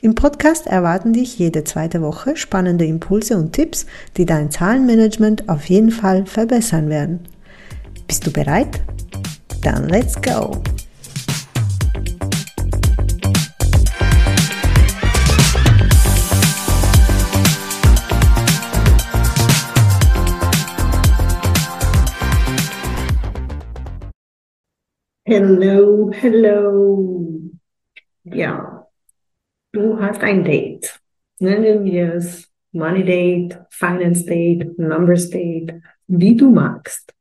Im Podcast erwarten dich jede zweite Woche spannende Impulse und Tipps, die dein Zahlenmanagement auf jeden Fall verbessern werden. Bist du bereit? Dann let's go! Hello, hello. Ja, du hast ein Date. Nennen wir es Money Date, Finance Date, Numbers Date, wie du magst.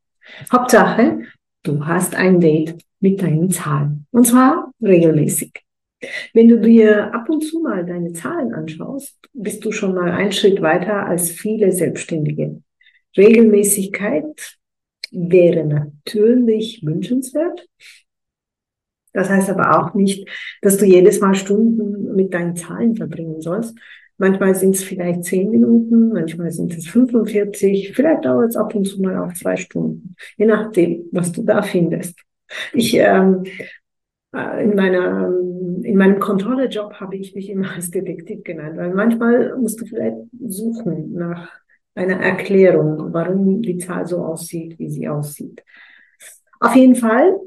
Hauptsache, du hast ein Date mit deinen Zahlen. Und zwar regelmäßig. Wenn du dir ab und zu mal deine Zahlen anschaust, bist du schon mal einen Schritt weiter als viele Selbstständige. Regelmäßigkeit wäre natürlich wünschenswert, das heißt aber auch nicht, dass du jedes Mal Stunden mit deinen Zahlen verbringen sollst. Manchmal sind es vielleicht zehn Minuten, manchmal sind es 45, vielleicht dauert es ab und zu mal auch zwei Stunden, je nachdem, was du da findest. Ich ähm, äh, in meiner in meinem Kontrollejob habe ich mich immer als Detektiv genannt, weil manchmal musst du vielleicht suchen nach einer Erklärung, warum die Zahl so aussieht, wie sie aussieht. Auf jeden Fall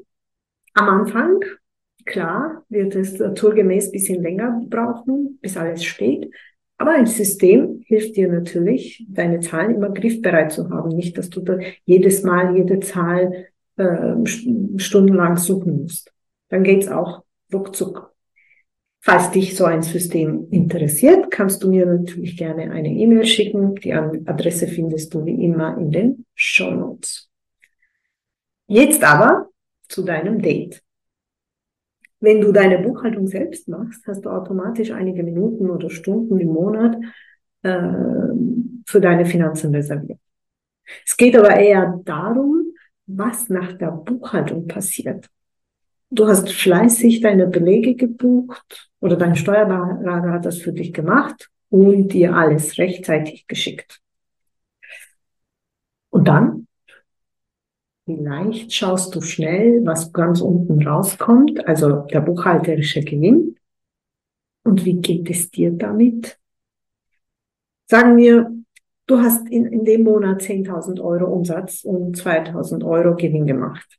am Anfang Klar wird es naturgemäß ein bisschen länger brauchen, bis alles steht. Aber ein System hilft dir natürlich, deine Zahlen immer griffbereit zu haben. Nicht, dass du da jedes Mal jede Zahl äh, stundenlang suchen musst. Dann geht's auch ruckzuck. Falls dich so ein System interessiert, kannst du mir natürlich gerne eine E-Mail schicken. Die Adresse findest du wie immer in den Show Notes. Jetzt aber zu deinem Date. Wenn du deine Buchhaltung selbst machst, hast du automatisch einige Minuten oder Stunden im Monat äh, für deine Finanzen reserviert. Es geht aber eher darum, was nach der Buchhaltung passiert. Du hast fleißig deine Belege gebucht oder dein Steuerberater hat das für dich gemacht und dir alles rechtzeitig geschickt. Und dann Vielleicht schaust du schnell, was ganz unten rauskommt, also der buchhalterische Gewinn. Und wie geht es dir damit? Sagen wir, du hast in, in dem Monat 10.000 Euro Umsatz und 2.000 Euro Gewinn gemacht.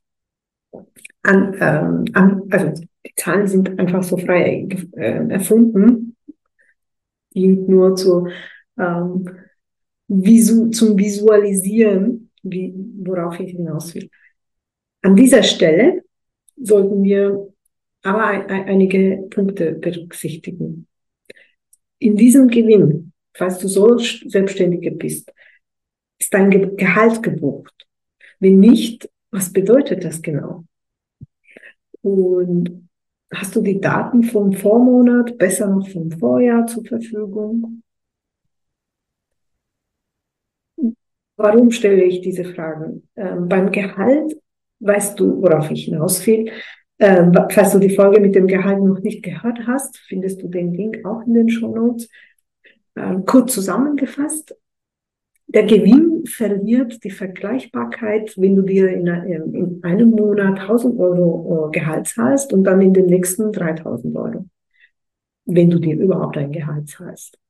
An, ähm, an, also die Zahlen sind einfach so frei äh, erfunden, dient nur zu, ähm, visu zum Visualisieren wie, worauf ich hinaus will. An dieser Stelle sollten wir aber einige Punkte berücksichtigen. In diesem Gewinn, falls du so Selbstständige bist, ist dein Gehalt gebucht. Wenn nicht, was bedeutet das genau? Und hast du die Daten vom Vormonat, besser noch vom Vorjahr zur Verfügung? Warum stelle ich diese Fragen? Ähm, beim Gehalt weißt du, worauf ich hinaus will. Ähm, falls du die Folge mit dem Gehalt noch nicht gehört hast, findest du den Link auch in den Show Notes. Ähm, kurz zusammengefasst, der Gewinn verliert die Vergleichbarkeit, wenn du dir in, in einem Monat 1000 Euro äh, Gehalt zahlst und dann in den nächsten 3000 Euro, wenn du dir überhaupt ein Gehalt zahlst.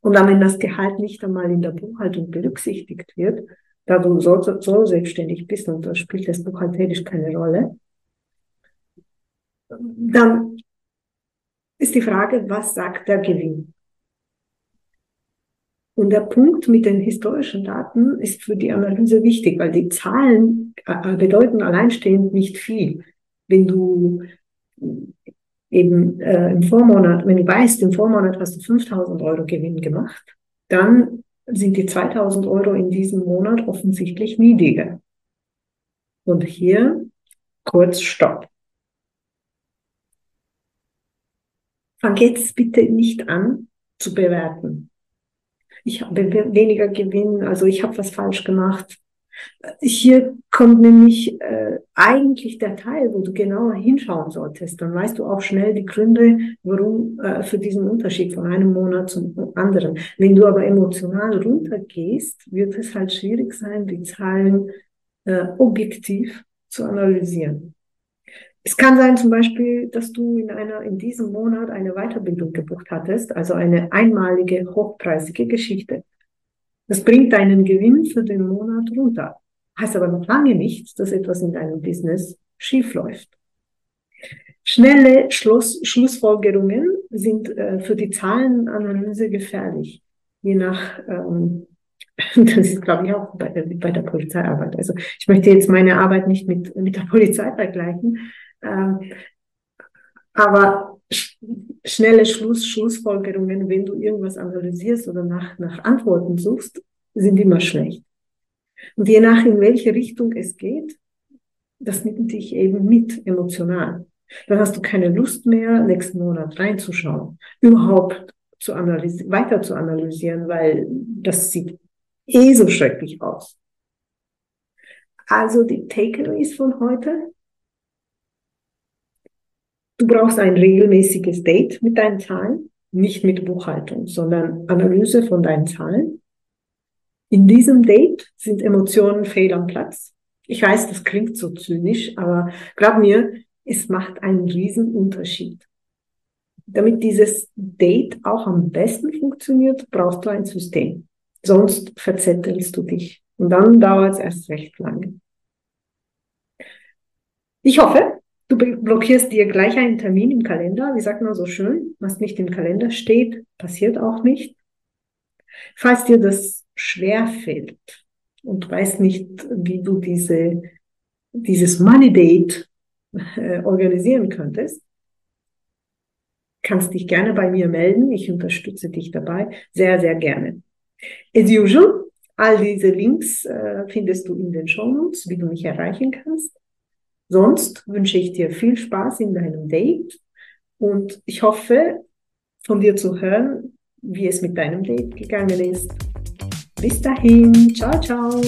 Und dann, wenn das Gehalt nicht einmal in der Buchhaltung berücksichtigt wird, da du so, so selbstständig bist und da spielt das buchhalterisch keine Rolle, dann ist die Frage, was sagt der Gewinn? Und der Punkt mit den historischen Daten ist für die Analyse wichtig, weil die Zahlen äh, bedeuten alleinstehend nicht viel. Wenn du eben äh, im Vormonat, wenn du weißt, im Vormonat hast du 5000 Euro Gewinn gemacht, dann sind die 2000 Euro in diesem Monat offensichtlich niedriger. Und hier kurz Stopp. Fang jetzt bitte nicht an zu bewerten. ich habe weniger Gewinn, also ich habe was falsch gemacht. Hier kommt nämlich äh, eigentlich der Teil, wo du genauer hinschauen solltest. Dann weißt du auch schnell die Gründe, warum äh, für diesen Unterschied von einem Monat zum anderen. Wenn du aber emotional runtergehst, wird es halt schwierig sein, die Zahlen äh, objektiv zu analysieren. Es kann sein zum Beispiel, dass du in einer, in diesem Monat eine Weiterbildung gebucht hattest, also eine einmalige, hochpreisige Geschichte. Das bringt deinen Gewinn für den Monat runter. Heißt aber noch lange nicht, dass etwas in deinem Business schiefläuft. Schnelle Schluss, Schlussfolgerungen sind äh, für die Zahlenanalyse gefährlich. Je nach, ähm, das ist glaube ich auch bei, bei der Polizeiarbeit. Also ich möchte jetzt meine Arbeit nicht mit, mit der Polizei vergleichen, ähm, aber schnelle Schluss, Schlussfolgerungen, wenn du irgendwas analysierst oder nach, nach Antworten suchst, sind immer schlecht. Und je nach in welche Richtung es geht, das nimmt dich eben mit emotional. Dann hast du keine Lust mehr, nächsten Monat reinzuschauen, überhaupt zu analysieren, weiter zu analysieren, weil das sieht eh so schrecklich aus. Also die Takeaways von heute. Du brauchst ein regelmäßiges Date mit deinen Zahlen, nicht mit Buchhaltung, sondern Analyse von deinen Zahlen. In diesem Date sind Emotionen fehl am Platz. Ich weiß, das klingt so zynisch, aber glaub mir, es macht einen riesen Unterschied. Damit dieses Date auch am besten funktioniert, brauchst du ein System. Sonst verzettelst du dich. Und dann dauert es erst recht lange. Ich hoffe, du blockierst dir gleich einen Termin im Kalender. Wie sagt man so schön? Was nicht im Kalender steht, passiert auch nicht. Falls dir das schwer fällt und weißt nicht, wie du diese, dieses Money Date äh, organisieren könntest, kannst dich gerne bei mir melden. Ich unterstütze dich dabei sehr, sehr gerne. As usual, all diese Links äh, findest du in den Show Notes, wie du mich erreichen kannst. Sonst wünsche ich dir viel Spaß in deinem Date und ich hoffe, von dir zu hören, wie es mit deinem Date gegangen ist. Bis dahin, ciao, ciao.